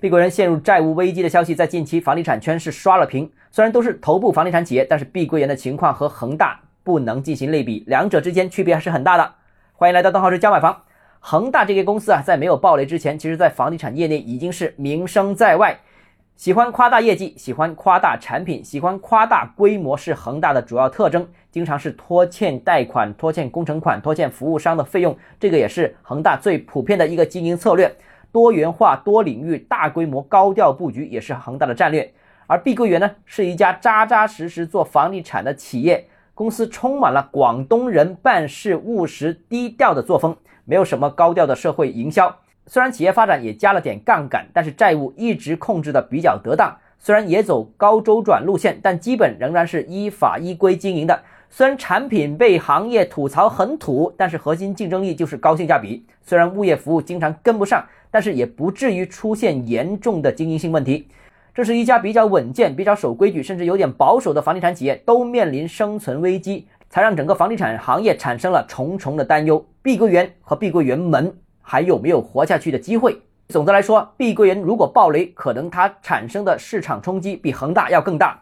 碧桂园陷入债务危机的消息在近期房地产圈是刷了屏。虽然都是头部房地产企业，但是碧桂园的情况和恒大不能进行类比，两者之间区别还是很大的。欢迎来到邓浩志教买房。恒大这个公司啊，在没有暴雷之前，其实在房地产业内已经是名声在外，喜欢夸大业绩，喜欢夸大产品，喜欢夸大规模，是恒大的主要特征。经常是拖欠贷款、拖欠工程款、拖欠服务商的费用，这个也是恒大最普遍的一个经营策略。多元化、多领域、大规模、高调布局也是恒大的战略。而碧桂园呢，是一家扎扎实实做房地产的企业，公司充满了广东人办事务实、低调的作风，没有什么高调的社会营销。虽然企业发展也加了点杠杆，但是债务一直控制的比较得当。虽然也走高周转路线，但基本仍然是依法依规经营的。虽然产品被行业吐槽很土，但是核心竞争力就是高性价比。虽然物业服务经常跟不上，但是也不至于出现严重的经营性问题。这是一家比较稳健、比较守规矩，甚至有点保守的房地产企业，都面临生存危机，才让整个房地产行业产生了重重的担忧。碧桂园和碧桂园门还有没有活下去的机会？总的来说，碧桂园如果暴雷，可能它产生的市场冲击比恒大要更大。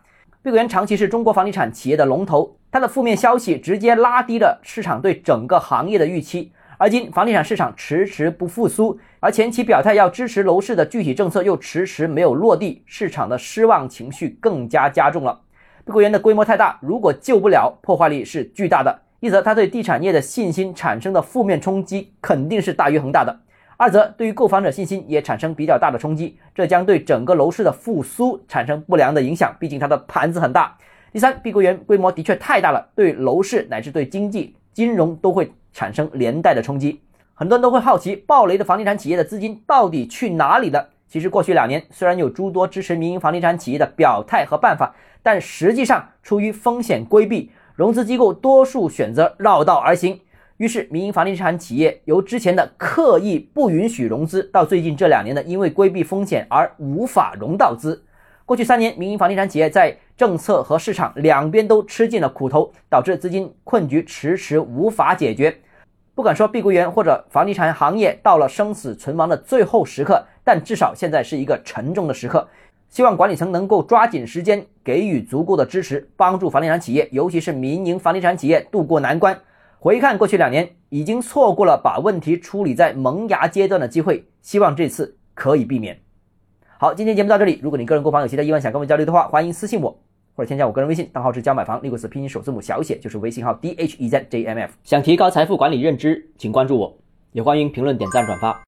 碧桂园长期是中国房地产企业的龙头，它的负面消息直接拉低了市场对整个行业的预期。而今房地产市场迟迟不复苏，而前期表态要支持楼市的具体政策又迟迟没有落地，市场的失望情绪更加加重了。碧桂园的规模太大，如果救不了，破坏力是巨大的。一则它对地产业的信心产生的负面冲击肯定是大于恒大的；二则对于购房者信心也产生比较大的冲击，这将对整个楼市的复苏产生不良的影响。毕竟它的盘子很大。第三，碧桂园规模的确太大了，对楼市乃至对经济金融都会。产生连带的冲击，很多人都会好奇，暴雷的房地产企业的资金到底去哪里了？其实过去两年虽然有诸多支持民营房地产企业的表态和办法，但实际上出于风险规避，融资机构多数选择绕道而行。于是民营房地产企业由之前的刻意不允许融资，到最近这两年的因为规避风险而无法融到资。过去三年，民营房地产企业在政策和市场两边都吃尽了苦头，导致资金困局迟迟无法解决。不敢说碧桂园或者房地产行业到了生死存亡的最后时刻，但至少现在是一个沉重的时刻。希望管理层能够抓紧时间，给予足够的支持，帮助房地产企业，尤其是民营房地产企业渡过难关。回看过去两年，已经错过了把问题处理在萌芽阶段的机会，希望这次可以避免。好，今天节目到这里。如果你个人购房有其他疑问想跟我交流的话，欢迎私信我。或者添加我个人微信，账号是教买房六个字拼音首字母小写，就是微信号 d h e z j m f。想提高财富管理认知，请关注我，也欢迎评论、点赞、转发。